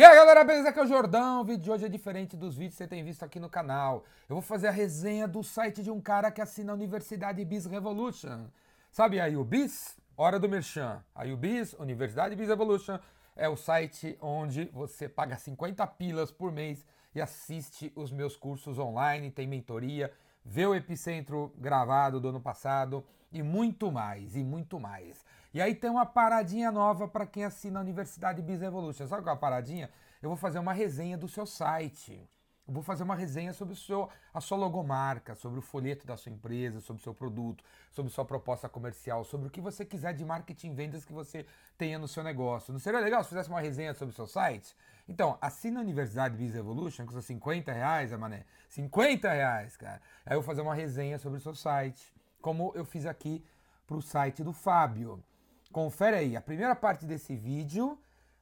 E aí galera, beleza? Aqui é o Jordão. O vídeo de hoje é diferente dos vídeos que você tem visto aqui no canal. Eu vou fazer a resenha do site de um cara que assina a Universidade Biz Revolution. Sabe a UBIS? Hora do Merchan. A UBIS, Universidade Biz Revolution, é o site onde você paga 50 pilas por mês e assiste os meus cursos online, tem mentoria, vê o Epicentro gravado do ano passado e muito mais, e muito mais. E aí tem uma paradinha nova para quem assina a Universidade Biz Evolution. Sabe qual é a paradinha? Eu vou fazer uma resenha do seu site. Eu vou fazer uma resenha sobre o seu, a sua logomarca, sobre o folheto da sua empresa, sobre o seu produto, sobre sua proposta comercial, sobre o que você quiser de marketing e vendas que você tenha no seu negócio. Não seria legal se fizesse uma resenha sobre o seu site? Então, assina a Universidade Biz Evolution, custa 50 reais, mané. 50 reais, cara. Aí eu vou fazer uma resenha sobre o seu site, como eu fiz aqui para o site do Fábio. Confere aí, a primeira parte desse vídeo,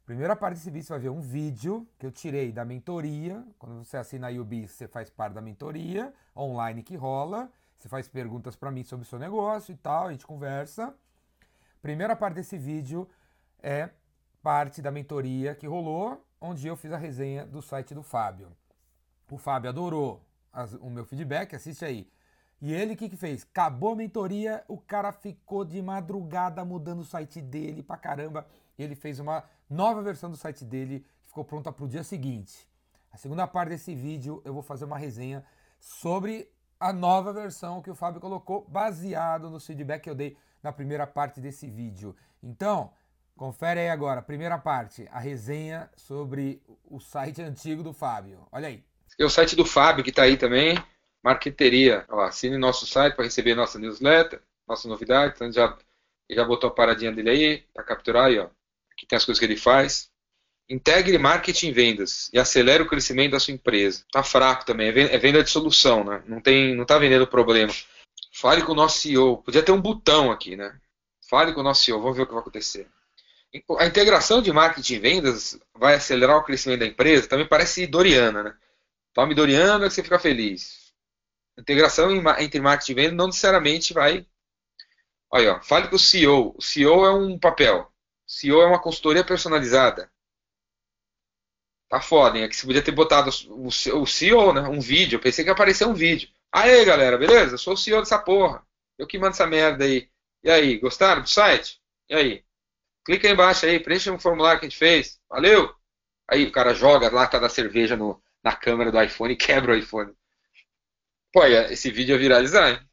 primeira parte desse vídeo você vai ver um vídeo que eu tirei da mentoria. Quando você assina a UB, você faz parte da mentoria online que rola. Você faz perguntas para mim sobre o seu negócio e tal, a gente conversa. Primeira parte desse vídeo é parte da mentoria que rolou, onde eu fiz a resenha do site do Fábio. O Fábio adorou as, o meu feedback, assiste aí. E ele o que, que fez? Acabou a mentoria, o cara ficou de madrugada mudando o site dele pra caramba. E ele fez uma nova versão do site dele que ficou pronta pro dia seguinte. A segunda parte desse vídeo eu vou fazer uma resenha sobre a nova versão que o Fábio colocou, baseado no feedback que eu dei na primeira parte desse vídeo. Então, confere aí agora, primeira parte, a resenha sobre o site antigo do Fábio. Olha aí. É o site do Fábio que está aí também. Marqueteria. Ó, assine nosso site para receber nossa newsletter, nossa novidade. Então já, já botou a paradinha dele aí para capturar aí, ó. Aqui tem as coisas que ele faz. Integre marketing e vendas e acelere o crescimento da sua empresa. Tá fraco também, é venda de solução, né? Não tem, não tá vendendo problema. Fale com o nosso CEO. Podia ter um botão aqui, né? Fale com o nosso CEO, vamos ver o que vai acontecer. A integração de marketing e vendas vai acelerar o crescimento da empresa? Também parece doriana, né? Tome doriana que você fica feliz integração entre marketing e venda não necessariamente vai. Olha, ó, fale com o CEO. O CEO é um papel. O CEO é uma consultoria personalizada. Tá foda, hein? É que você podia ter botado o CEO, né? Um vídeo. Eu pensei que ia aparecer um vídeo. Aê, galera, beleza? Eu sou o CEO dessa porra. Eu que mando essa merda aí. E aí, gostaram do site? E aí? Clica aí embaixo aí, preencha um formulário que a gente fez. Valeu? Aí o cara joga a lata da cerveja no, na câmera do iPhone e quebra o iPhone. Pô, esse vídeo ia viralizar, hein?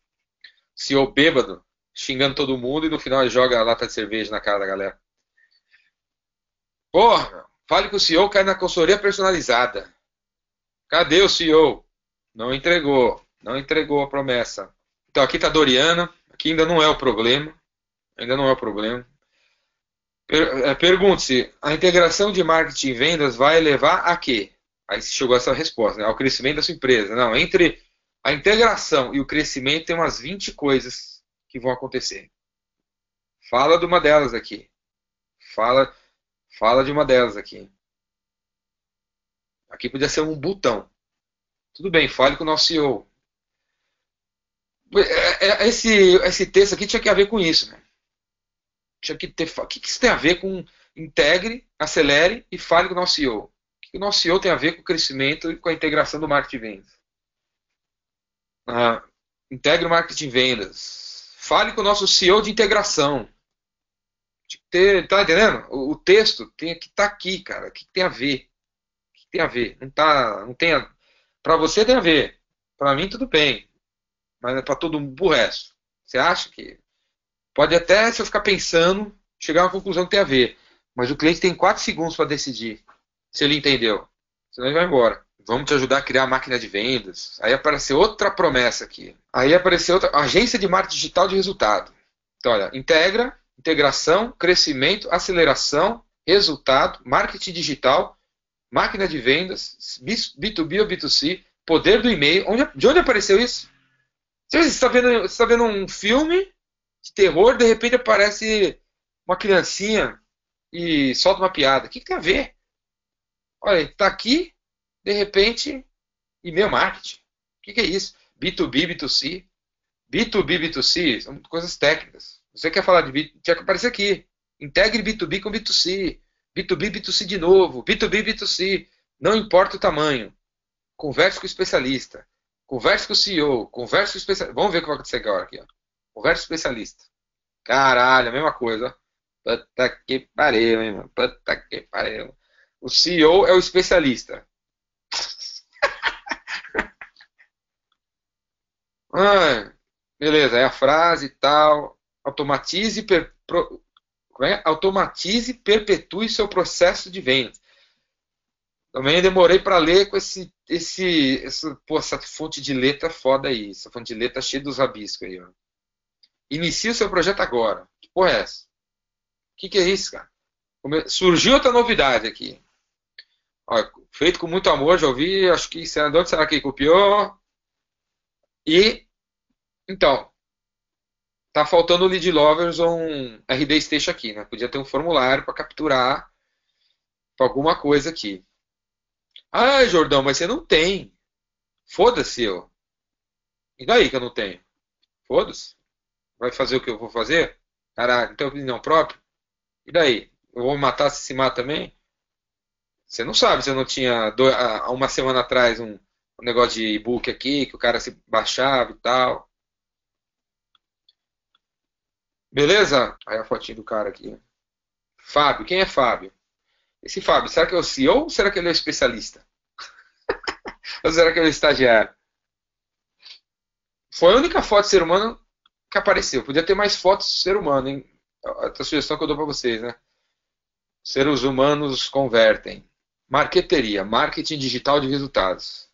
CEO bêbado, xingando todo mundo e no final ele joga a lata de cerveja na cara da galera. Porra, fale que o CEO cai na consultoria personalizada. Cadê o CEO? Não entregou. Não entregou a promessa. Então aqui está Doriana. Aqui ainda não é o problema. Ainda não é o problema. É, pergunte-se, a integração de marketing e vendas vai levar a quê? Aí chegou essa resposta, né? ao crescimento da sua empresa. Não, entre a integração e o crescimento tem umas 20 coisas que vão acontecer. Fala de uma delas aqui. Fala, fala de uma delas aqui. Aqui podia ser um botão. Tudo bem, fale com o nosso CEO. É, é, esse, esse texto aqui tinha que ver com isso. Né? Tinha que ter, o que isso tem a ver com integre, acelere e fale com o nosso CEO? O que o nosso CEO tem a ver com o crescimento e com a integração do marketing vendas? Ah, integre o marketing vendas. Fale com o nosso CEO de integração. Tá entendendo? O, texto tem que estar tá aqui, cara. O que tem a ver? O que tem a ver? Não tá, não tem a, para você tem a ver. Para mim tudo bem. Mas é para todo mundo, o resto. Você acha que pode até se eu ficar pensando, chegar a uma conclusão que tem a ver. Mas o cliente tem 4 segundos para decidir se ele entendeu. Senão ele vai embora. Vamos te ajudar a criar a máquina de vendas. Aí apareceu outra promessa aqui. Aí apareceu outra agência de marketing digital de resultado. Então, olha, integra, integração, crescimento, aceleração, resultado, marketing digital, máquina de vendas, B2B ou B2C, poder do e-mail. Onde, de onde apareceu isso? Você está vendo, você está vendo um filme de terror, de repente aparece uma criancinha e solta uma piada. O que, que tem a ver? Olha, está aqui de repente, e-mail marketing. O que, que, é isso? B2B, B2C. B2B, B2C são coisas técnicas. Você quer falar de B, tinha que aparecer aqui. Integre B2B com B2C. B2B, B2C de novo. B2B, B2C. Não importa o tamanho. Converse com o especialista. Converse com o CEO. Converse com o especialista. Vamos ver o que vai acontecer agora aqui. Ó. Converse com o especialista. Caralho, a mesma coisa. Puta que pariu, hein, mano. Puta que pariu. O CEO é o especialista. Ah, beleza, é a frase e tal. Automatize, per, pro, é? automatize perpetue seu processo de venda. Também demorei para ler com esse, esse, essa, pô, essa fonte de letra foda aí. Essa fonte de letra cheia dos rabiscos aí, ó. Inicie o seu projeto agora. Que porra é essa? O que, que, é isso, cara? Surgiu outra novidade aqui. Ó, feito com muito amor, já ouvi. Acho que de onde será que copiou? E então, tá faltando o Lead Lovers ou um RD Station aqui, né? Podia ter um formulário para capturar alguma coisa aqui. Ah, Jordão, mas você não tem. Foda-se eu. E daí que eu não tenho? Foda-se. Vai fazer o que eu vou fazer? Caralho, não tem opinião própria? E daí? Eu vou matar se se mata também? Você não sabe se eu não tinha há uma semana atrás um negócio de e-book aqui, que o cara se baixava e tal. Beleza? Aí a fotinha do cara aqui. Fábio, quem é Fábio? Esse Fábio, será que é o CEO ou será que ele é o especialista? ou será que ele é o estagiário? Foi a única foto de ser humano que apareceu. Podia ter mais fotos de ser humano, hein? A sugestão que eu dou para vocês, né? Seres humanos convertem. Marqueteria, marketing digital de resultados.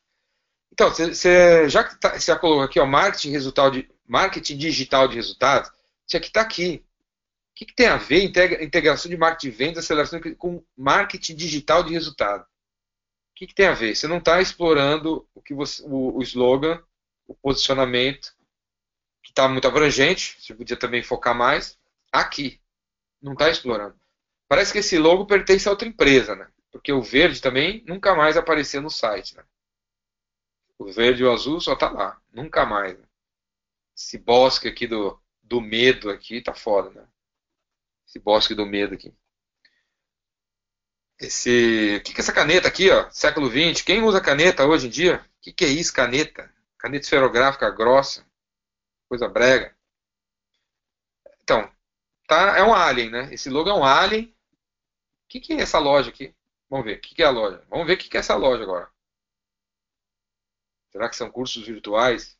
Então, você já, tá, já colocou aqui, ó, marketing, resultado de, marketing digital de resultados, tinha que estar tá aqui. O que, que, tem a ver integra, integração de marketing de vendas, aceleração com marketing digital de resultado? O que, que tem a ver? Você não está explorando o, que você, o, o slogan, o posicionamento, que está muito abrangente, você podia também focar mais, aqui. Não está explorando. Parece que esse logo pertence a outra empresa, né? Porque o verde também nunca mais apareceu no site, né? O verde e o azul só tá lá, nunca mais. Né? Esse bosque aqui do, do medo aqui tá foda, né? Esse bosque do medo aqui. Esse, o que, que é essa caneta aqui, ó? Século 20. Quem usa caneta hoje em dia? O que, que é isso, caneta? Caneta esferográfica grossa, coisa brega. Então, tá, é um alien, né? Esse logo é um alien. O que, que é essa loja aqui? Vamos ver. O que, que é a loja? Vamos ver o que, que é essa loja agora. Será que são cursos virtuais?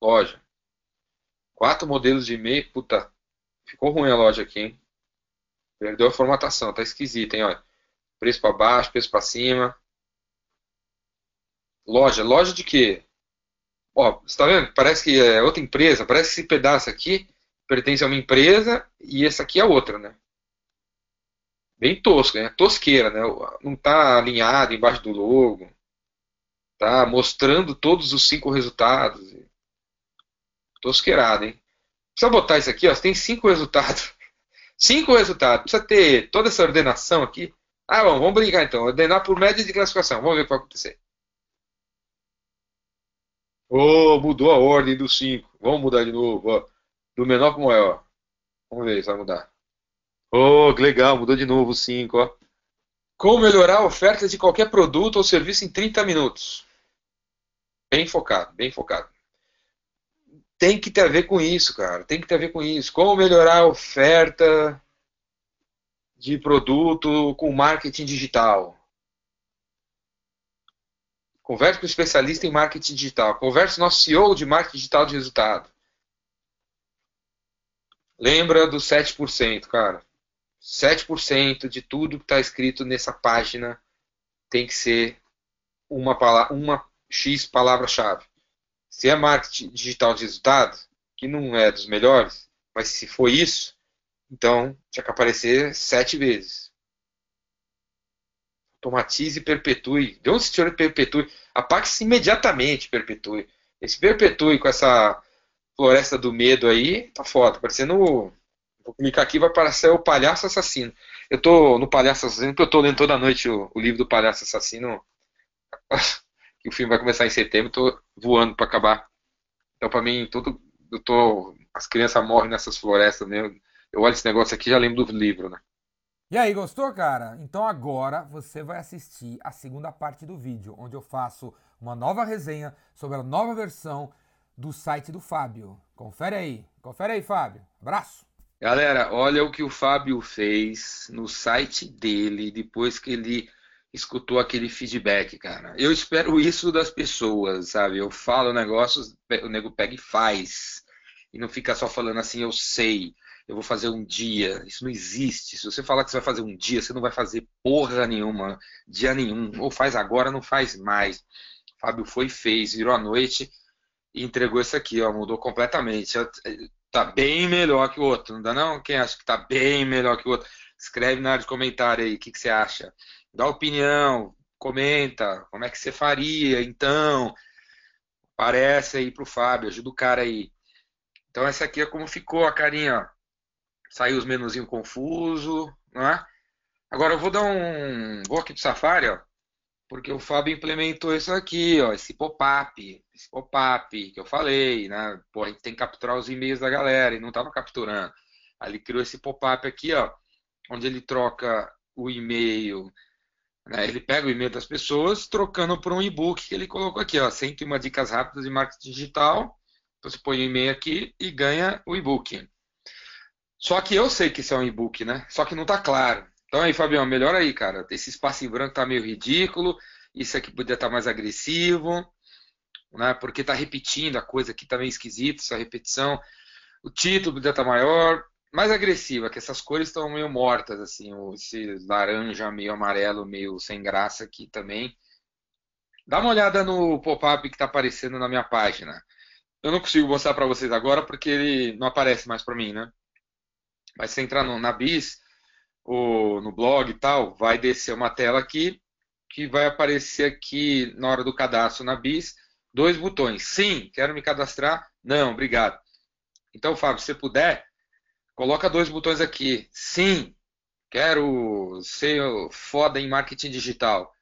Loja. Quatro modelos de e-mail. Puta, ficou ruim a loja aqui, hein? Perdeu a formatação, tá esquisito, hein? Olha. Preço para baixo, preço para cima. Loja, loja de quê? Ó, você tá vendo? Parece que é outra empresa. Parece que esse pedaço aqui pertence a uma empresa e essa aqui é outra, né? Bem tosco, né? Tosqueira, né? Não tá alinhado embaixo do logo. Tá mostrando todos os cinco resultados. Tosqueirado, hein? Precisa botar isso aqui, ó. Você tem cinco resultados. Cinco resultados. Precisa ter toda essa ordenação aqui. Ah, bom, vamos brincar então. Ordenar por média de classificação. Vamos ver o que vai acontecer. Oh, mudou a ordem dos cinco. Vamos mudar de novo. Ó. Do menor para o maior. Vamos ver se vai mudar. Oh, que legal, mudou de novo o 5. Ó. Como melhorar a oferta de qualquer produto ou serviço em 30 minutos. Bem focado, bem focado tem que ter a ver com isso, cara. Tem que ter a ver com isso. Como melhorar a oferta de produto com marketing digital. Converse com o especialista em marketing digital. Converse com o nosso CEO de marketing digital de resultado. Lembra dos 7%, cara. 7% de tudo que está escrito nessa página tem que ser uma, palavra, uma X palavra-chave. Se é marketing digital de resultado, que não é dos melhores, mas se for isso, então tinha que aparecer sete vezes. Automatize e perpetue. De onde se tira perpetue? Apague-se imediatamente, perpetue. Esse perpetue com essa floresta do medo aí, tá foda. Parecendo. Vou clicar aqui vai aparecer o palhaço assassino. Eu tô no palhaço assassino porque eu tô lendo toda noite o, o livro do palhaço assassino. que o filme vai começar em setembro, tô voando para acabar. Então, para mim, tudo, eu tô, as crianças morrem nessas florestas, né? Eu olho esse negócio aqui já lembro do livro, né? E aí, gostou, cara? Então agora você vai assistir a segunda parte do vídeo, onde eu faço uma nova resenha sobre a nova versão do site do Fábio. Confere aí, confere aí, Fábio. Abraço! Galera, olha o que o Fábio fez no site dele depois que ele escutou aquele feedback, cara. Eu espero isso das pessoas, sabe? Eu falo negócios, o nego pega e faz. E não fica só falando assim, eu sei eu vou fazer um dia. Isso não existe. Se você falar que você vai fazer um dia, você não vai fazer porra nenhuma, dia nenhum. Ou faz agora, não faz mais. Fábio foi e fez, virou a noite e entregou isso aqui, ó, mudou completamente. Tá bem melhor que o outro, não dá não? Quem acha que tá bem melhor que o outro? Escreve na área de comentário aí, o que, que você acha? Dá opinião, comenta, como é que você faria, então. Aparece aí pro Fábio, ajuda o cara aí. Então essa aqui é como ficou a carinha, ó saiu os menuzinhos confuso, né? Agora eu vou dar um, vou aqui do Safari, ó, porque o Fábio implementou isso aqui, ó, esse pop-up, esse pop-up que eu falei, né? Pô, a gente tem que capturar os e-mails da galera e não estava capturando. Aí ele criou esse pop-up aqui, ó, onde ele troca o e-mail, né? Ele pega o e-mail das pessoas, trocando por um e-book que ele colocou aqui, ó, 101 dicas rápidas de marketing digital. Então você põe o e-mail aqui e ganha o e-book. Só que eu sei que isso é um e-book, né? Só que não tá claro. Então aí, Fabião, melhor aí, cara. Esse espaço em branco tá meio ridículo. Isso aqui podia estar tá mais agressivo, né? Porque tá repetindo a coisa aqui tá meio esquisito, essa repetição. O título podia estar tá maior, mais agressiva, que essas cores estão meio mortas, assim. Esse laranja meio amarelo, meio sem graça aqui também. Dá uma olhada no pop-up que está aparecendo na minha página. Eu não consigo mostrar para vocês agora porque ele não aparece mais para mim, né? Mas se entrar no, na BIS, ou no blog e tal, vai descer uma tela aqui, que vai aparecer aqui na hora do cadastro na BIS, dois botões. Sim, quero me cadastrar. Não, obrigado. Então, Fábio, se puder, coloca dois botões aqui. Sim, quero ser foda em marketing digital.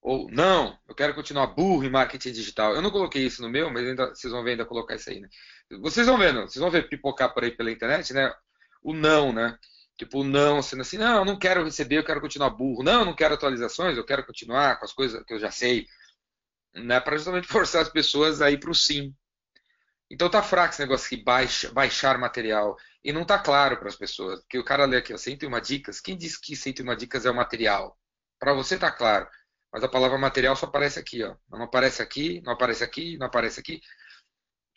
Ou não, eu quero continuar burro em marketing digital. Eu não coloquei isso no meu, mas ainda, vocês vão ver ainda colocar isso aí, né? Vocês vão vendo, vocês vão ver pipocar por aí pela internet, né? o não, né? Tipo, o não, sendo assim, não, eu não quero receber, eu quero continuar burro. Não, eu não quero atualizações, eu quero continuar com as coisas que eu já sei. Né? Para justamente forçar as pessoas a ir para o sim. Então tá fraco esse negócio aqui, baixa, baixar material. E não tá claro para as pessoas. Porque o cara lê aqui, ó, 101 dicas. Quem disse que 101 dicas é o material? Para você tá claro. Mas a palavra material só aparece aqui, ó. Não aparece aqui, não aparece aqui, não aparece aqui.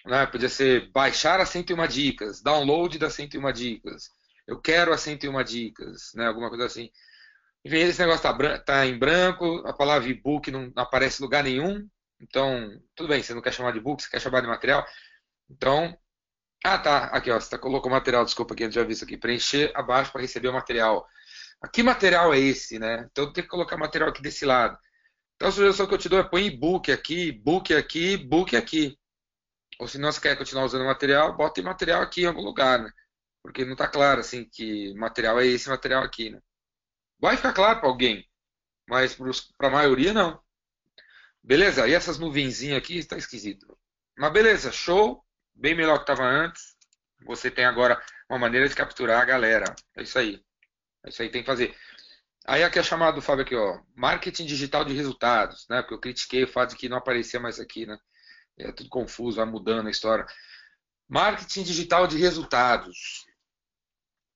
Né? Podia ser baixar as 101 dicas, download das 101 dicas, eu quero as 101 dicas, né? alguma coisa assim. Enfim, esse negócio está tá em branco, a palavra e-book não aparece em lugar nenhum. Então, tudo bem, você não quer chamar de book, você quer chamar de material. Então, ah tá, aqui ó, você tá, colocou o material, desculpa aqui, eu já vi isso aqui, preencher abaixo para receber o material. Que material é esse, né? Então tem que colocar material aqui desse lado. Então a sugestão que eu te dou é põe e-book aqui, book aqui, book aqui. Ou se não você quer continuar usando material, bota material aqui em algum lugar, né? Porque não está claro assim que material é esse material aqui, né? Vai ficar claro para alguém, mas para a maioria não. Beleza? E essas nuvenzinhas aqui está esquisito. Mas beleza, show, bem melhor que estava antes. Você tem agora uma maneira de capturar a galera. É isso aí. É isso aí que tem que fazer. Aí aqui é chamado do Fábio aqui, ó, marketing digital de resultados, né? Porque eu critiquei o fato de que não aparecia mais aqui, né? é tudo confuso, vai mudando a história. Marketing digital de resultados.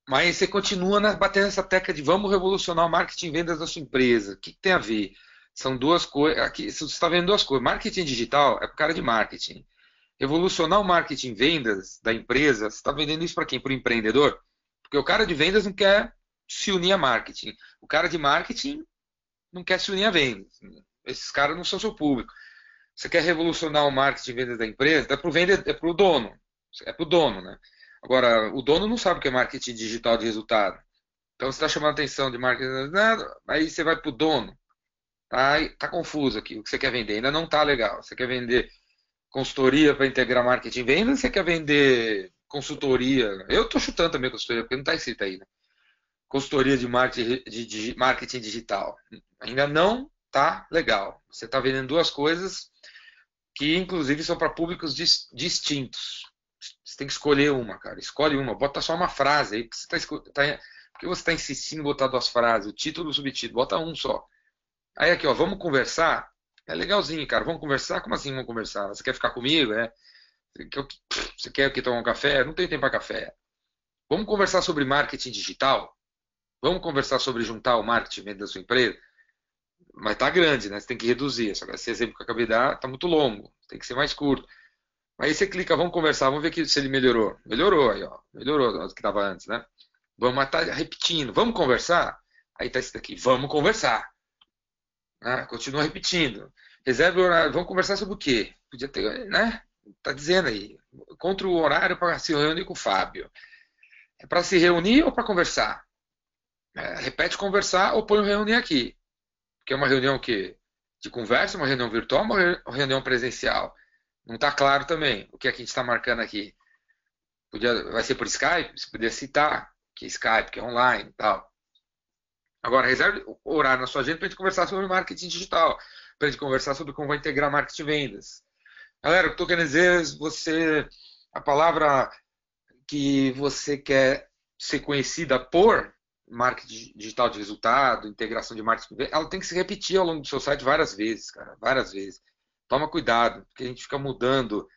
Mas você continua batendo essa tecla de vamos revolucionar o marketing e vendas da sua empresa. O que, que tem a ver? São duas coisas. Aqui você está vendo duas coisas. Marketing digital é o cara de marketing. Revolucionar o marketing vendas da empresa, você está vendendo isso para quem? Para o empreendedor? Porque o cara de vendas não quer se unir a marketing. O cara de marketing não quer se unir a vendas. Esses caras não são seu público. Você quer revolucionar o marketing vendas da empresa? É para o é o dono. É para o dono, né? Agora, o dono não sabe o que é marketing digital de resultado. Então, você está chamando atenção de marketing, nada, aí você vai para o dono. Tá, tá confuso aqui o que você quer vender. Ainda não tá legal. Você quer vender consultoria para integrar marketing e vendas? Você quer vender consultoria? Eu estou chutando também consultoria, porque não está escrito aí, né? Consultoria de marketing, de, de marketing digital. Ainda não tá legal. Você está vendendo duas coisas que inclusive são para públicos dis distintos. Você tem que escolher uma, cara. Escolhe uma, bota só uma frase aí, porque, você tá, tá, você está insistindo em botar duas frases, o título e o subtítulo? Bota um só. Aí aqui, ó, vamos conversar? É legalzinho, cara. Vamos conversar? Como assim vamos conversar? Você quer ficar comigo? É? Você quer que tomar um café? Não tem tempo para café. Vamos conversar sobre marketing digital? Vamos conversar sobre juntar o marketing dentro da sua empresa? Mas tá grande, né? Você tem que reduzir. Esse exemplo que eu acabei de dar tá muito longo. Tem que ser mais curto. Aí você clica, vamos conversar, vamos ver se ele melhorou. Melhorou aí, ó. Melhorou do que estava antes, né? Vamos matar tá repetindo. Vamos conversar? Aí tá isso daqui. Vamos conversar. Né? Continua repetindo. Reserve o horário. Vamos conversar sobre o quê? Podia ter, né? Tá dizendo aí. Contra o horário para se reunir com o Fábio. É para se reunir ou para conversar? É, repete conversar ou põe um reunir aqui. Que é uma reunião que de conversa, uma reunião virtual, uma reunião presencial. Não está claro também o que, é que a gente está marcando aqui. Podia, vai ser por Skype? Você poderia citar que é Skype, que é online e tal. Agora, reserve horário na sua agenda para a gente conversar sobre marketing digital, para a gente conversar sobre como vai integrar marketing e vendas. Galera, o que estou querendo dizer é você, a palavra que você quer ser conhecida por marketing digital de resultado, integração de marketing, ela tem que se repetir ao longo do seu site várias vezes, cara, várias vezes. Toma cuidado, porque a gente fica mudando.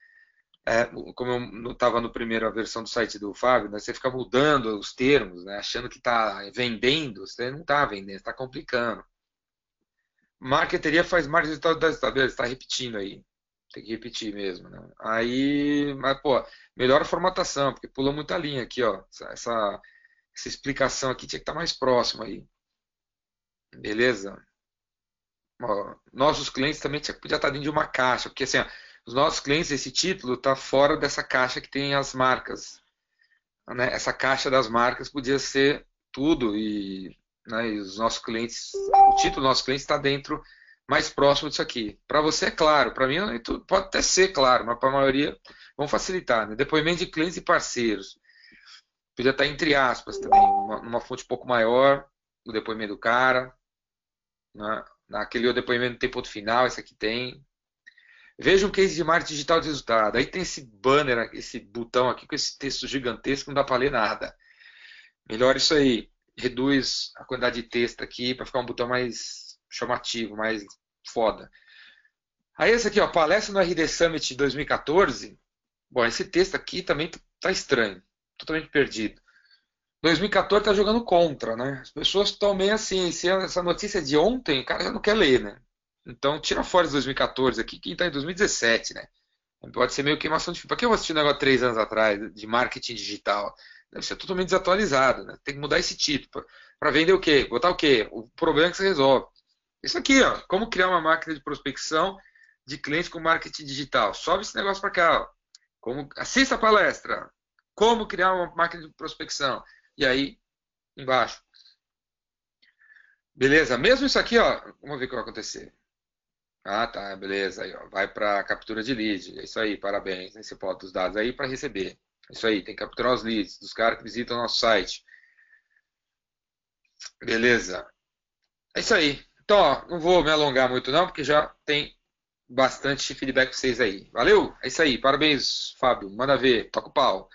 É, como eu estava no primeira versão do site do Fábio, né, você fica mudando os termos, né, achando que está vendendo, você não está vendendo, está complicando. Marketeria faz marketing digital das tabelas, está repetindo aí. Tem que repetir mesmo, né? Aí, mas, pô, melhora a formatação, porque pula muita linha aqui, ó. Essa, essa, explicação aqui tinha que estar tá mais próximo aí. Beleza? Ó, nossos clientes também tinha, podia estar tá dentro de uma caixa, porque assim, ó, os nossos clientes, esse título está fora dessa caixa que tem as marcas. Né? Essa caixa das marcas podia ser tudo e, né, e os nossos clientes, o título dos nossos clientes está dentro, mais próximo disso aqui. Para você é claro, para mim pode até ser claro, mas para a maioria vamos facilitar. Né? Depoimento de clientes e parceiros. Podia estar tá entre aspas também, numa, fonte um pouco maior, o depoimento do cara. Né? Naquele depoimento tem ponto final, esse aqui tem. Veja um case de marketing digital de resultado. Aí tem esse banner, esse botão aqui com esse texto gigantesco, não dá para ler nada. Melhor isso aí. Reduz a quantidade de texto aqui para ficar um botão mais chamativo, mais foda. Aí esse aqui, ó, palestra no RD Summit 2014. Bom, esse texto aqui também tá estranho, totalmente perdido. 2014 tá jogando contra, né? As pessoas estão meio assim, se essa notícia é de ontem, o cara já não quer ler, né? Então tira fora de 2014 aqui, quem está em 2017, né? Pode ser meio queimação de fio. Para que eu vou assistir um negócio três anos atrás de marketing digital? Deve ser totalmente desatualizado, né? Tem que mudar esse título. Para vender o quê? Botar o quê? O problema que você resolve. Isso aqui, ó. Como criar uma máquina de prospecção de clientes com marketing digital. Sobe esse negócio para cá, ó. Como, assista a palestra. Como criar uma máquina de prospecção. E aí, embaixo. Beleza? Mesmo isso aqui, ó. Vamos ver o que vai acontecer. Ah, tá, beleza. Aí, ó, vai para captura de lead. É isso aí, parabéns. Você bota os dados aí para receber. É isso aí, tem que capturar os leads dos caras que visitam o nosso site. Beleza. É isso aí. Então, ó, não vou me alongar muito não, porque já tem bastante feedback para vocês aí. Valeu? É isso aí. Parabéns, Fábio. Manda ver. Toca o pau.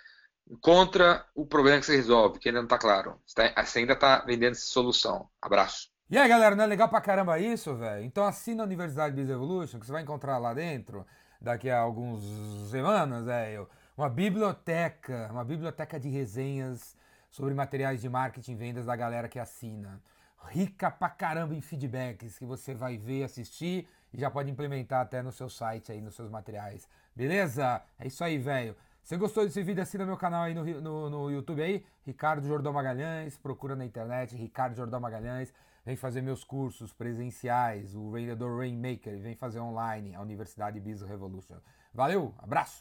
Encontra o problema que você resolve, que ainda não está claro. Você ainda está vendendo essa solução. Abraço. E aí, galera, não é legal pra caramba isso, velho? Então assina a Universidade Biz Evolution, que você vai encontrar lá dentro, daqui a algumas semanas, velho, uma biblioteca, uma biblioteca de resenhas sobre materiais de marketing e vendas da galera que assina. Rica pra caramba em feedbacks que você vai ver, assistir e já pode implementar até no seu site aí, nos seus materiais. Beleza? É isso aí, velho. Se gostou desse vídeo, assina meu canal aí no, no, no YouTube aí, Ricardo Jordão Magalhães, procura na internet, Ricardo Jordão Magalhães vem fazer meus cursos presenciais, o Vendedor Rainmaker, vem fazer online, a Universidade Business Revolution. Valeu, abraço!